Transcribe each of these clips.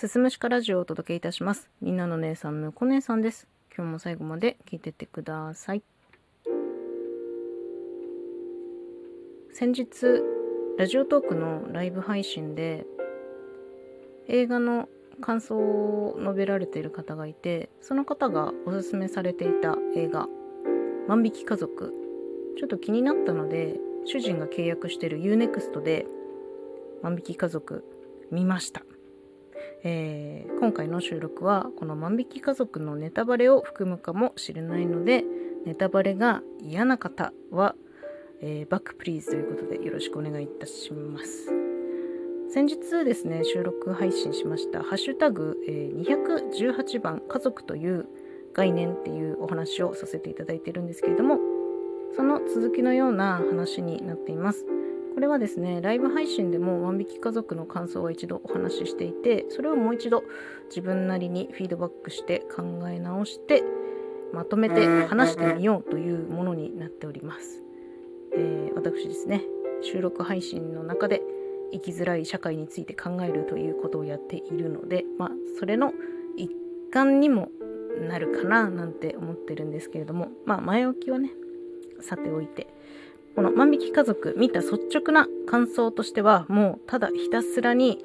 すすむしかラジオをお届けいたします。みんなの姉さん、むこ姉さんです。今日も最後まで聞いてってください。先日、ラジオトークのライブ配信で、映画の感想を述べられている方がいて、その方がおすすめされていた映画、万引き家族。ちょっと気になったので、主人が契約している UNEXT で、万引き家族見ました。えー、今回の収録はこの万引き家族のネタバレを含むかもしれないのでネタバレが嫌な方は、えー、 back please ということでよろしくお願いいたします。先日ですね収録配信しましたハッシュタグ、えー、218番家族という概念っていうお話をさせていただいてるんですけれどもその続きのような話になっています。これはですねライブ配信でも万引き家族の感想は一度お話ししていてそれをもう一度自分なりにフィードバックして考え直してまとめて話してみようというものになっております、えー、私ですね収録配信の中で生きづらい社会について考えるということをやっているのでまあそれの一環にもなるかななんて思ってるんですけれどもまあ前置きはねさておいてこの万引き家族見た率直な感想としてはもうただひたすらに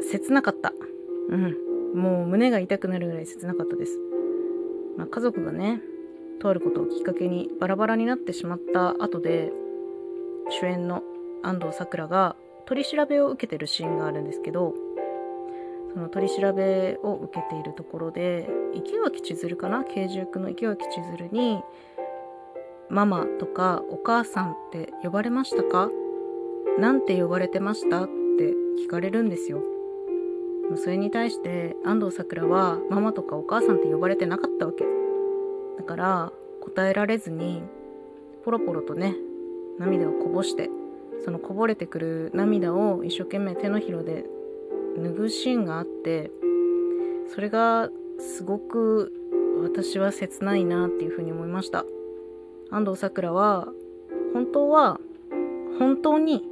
切なかった。うん。もう胸が痛くなるぐらい切なかったです、まあ、家族がねとあることをきっかけにバラバラになってしまった後で主演の安藤サクラが取り調べを受けてるシーンがあるんですけどその取り調べを受けているところで池脇千鶴かな？刑事役の池脇千鶴にママとかお母さんって呼ばれましたか？なんて呼ばれてました？って聞かれるんですよ。それに対して安藤サクラはママとかお母さんって呼ばれてなかったわけ。だから答えられずにポロポロとね涙をこぼしてそのこぼれてくる涙を一生懸命手のひらで拭うシーンがあってそれがすごく私は切ないなっていうふうに思いました。安藤サクラは本当は本当に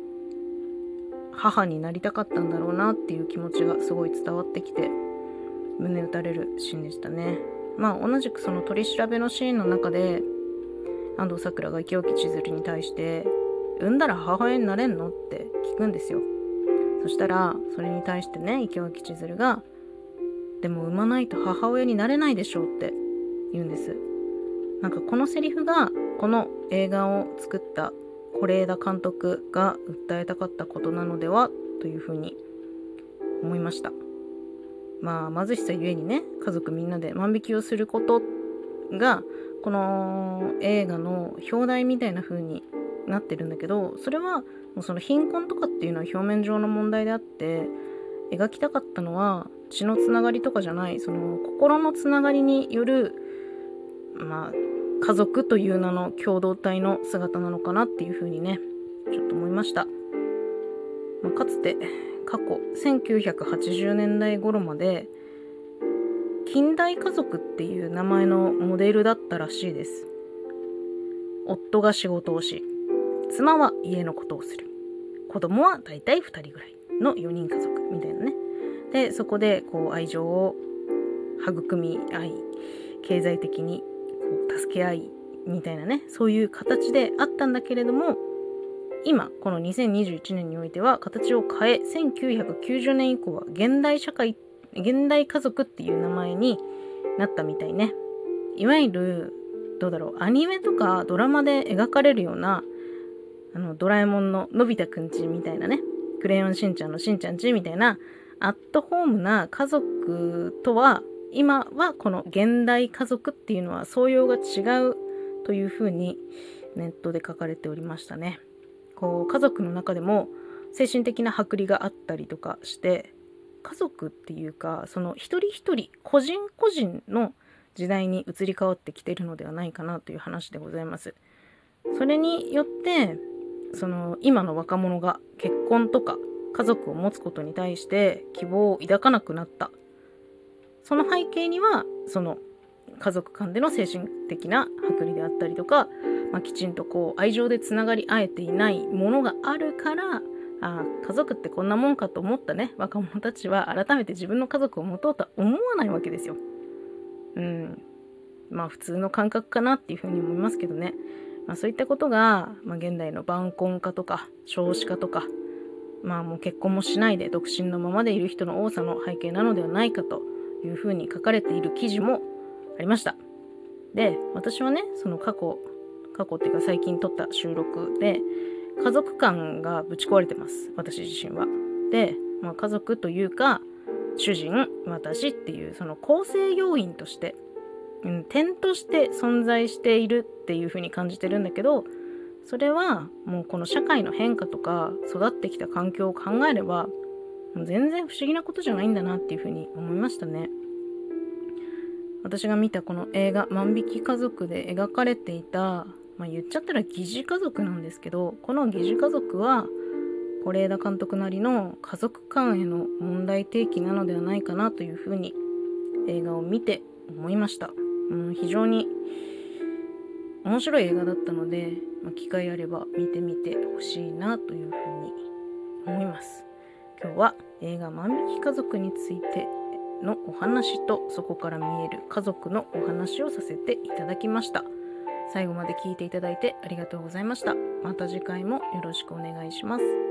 母になりたかったんだろうなっていう気持ちがすごい伝わってきて胸打たれるシーンでしたねまあ同じくその取り調べのシーンの中で安藤サクラが池沖千鶴に対して「産んだら母親になれんの?」って聞くんですよそしたらそれに対してね池脇千鶴が「でも産まないと母親になれないでしょ」うって言うんですなんかこのセリフがこの映画を作った是枝監督が訴えたかったことなのではというふうに思いました。まあ貧しさゆえにね家族みんなで万引きをすることがこの映画の表題みたいな風になってるんだけどそれはもうその貧困とかっていうのは表面上の問題であって描きたかったのは血のつながりとかじゃないその心のつながりによるまあ家族という名の共同体の姿なのかなっていうふうにねちょっと思いました、まあ、かつて過去1980年代頃まで近代家族っていう名前のモデルだったらしいです。夫が仕事をし妻は家のことをする。子供はだいたい2人ぐらいの4人家族みたいなね。でそこでこう愛情を育み合い経済的に助け合いみたいなねそういう形であったんだけれども今この2021年においては形を変え1990年以降は現代社会現代家族っていう名前になったみたいね。いわゆるどうだろうアニメとかドラマで描かれるようなあのドラえもんののび太くんちみたいなねクレヨンしんちゃんのしんちゃんちみたいなアットホームな家族とは今はこの現代家族っていうのは相用が違うというふうにネットで書かれておりましたね。こう家族の中でも精神的な剥離があったりとかして家族っていうかその一人一人個人個人の時代に移り変わってきてるのではないかなという話でございます。それによってその今の若者が結婚とか家族を持つことに対して希望を抱かなくなったその背景にはその家族間での精神的な剥離であったりとか、まあ、きちんとこう愛情でつながり合えていないものがあるからあ家族ってこんなもんかと思ったね若者たちは改めて自分の家族を持とうとは思わないわけですよ。うんまあ普通の感覚かなっていうふうに思いますけどね。まあ、そういったことが、まあ、現代の晩婚化とか少子化とかまあもう結婚もしないで独身のままでいる人の多さの背景なのではないかというふうに書かれている記事もありました。で、私はね、その過去、過去っていうか最近撮った収録で、家族感がぶち壊れてます。私自身は。で、まあ、家族というか、主人、私っていうその構成要因として、うん、点として存在しているっていうふうに感じてるんだけど、それはもうこの社会の変化とか育ってきた環境を考えれば全然不思議なことじゃないんだなっていうふうに思いましたね。私が見たこの映画「万引き家族」で描かれていた、まあ、言っちゃったら疑似家族なんですけどこの疑似家族は是枝監督なりの家族間への問題提起なのではないかなというふうに映画を見て思いました。うん、非常に面白い映画だったので、まあ、機会あれば見てみてほしいなというふうに思います。今日は映画万引き家族についてのお話とそこから見える家族のお話をさせていただきました。最後まで聞いていただいてありがとうございました。また次回もよろしくお願いします。